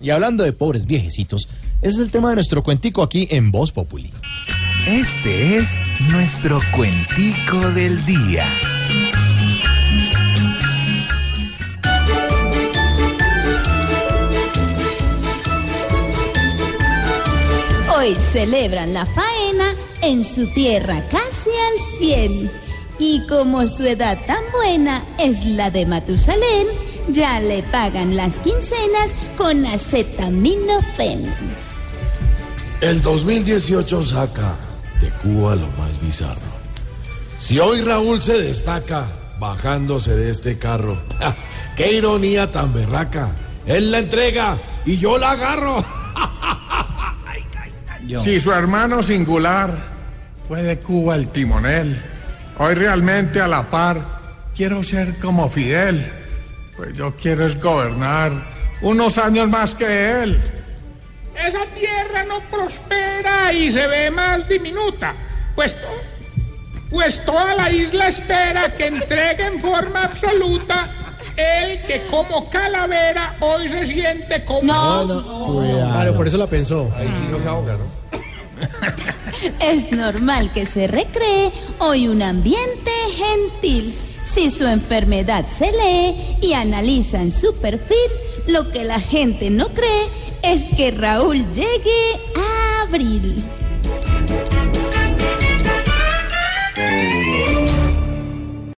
Y hablando de pobres viejecitos, ese es el tema de nuestro cuentico aquí en Voz Populi. Este es nuestro cuentico del día. Hoy celebran la faena en su tierra casi al cien. Y como su edad tan buena es la de Matusalén, ya le pagan las quincenas con acetaminofén. El 2018 saca de Cuba lo más bizarro. Si hoy Raúl se destaca bajándose de este carro, qué ironía tan berraca. Él la entrega y yo la agarro. Si su hermano singular fue de Cuba el timonel, hoy realmente a la par quiero ser como Fidel, pues yo quiero es gobernar unos años más que él. Esa tierra no prospera y se ve más diminuta, pues, pues toda la isla espera que entregue en forma absoluta el que como calavera hoy se siente como... Claro, por eso la pensó. Ahí sí no se ahoga, ¿no? Es normal que se recree hoy un ambiente gentil. Si su enfermedad se lee y analiza en su perfil, lo que la gente no cree es que Raúl llegue a abril.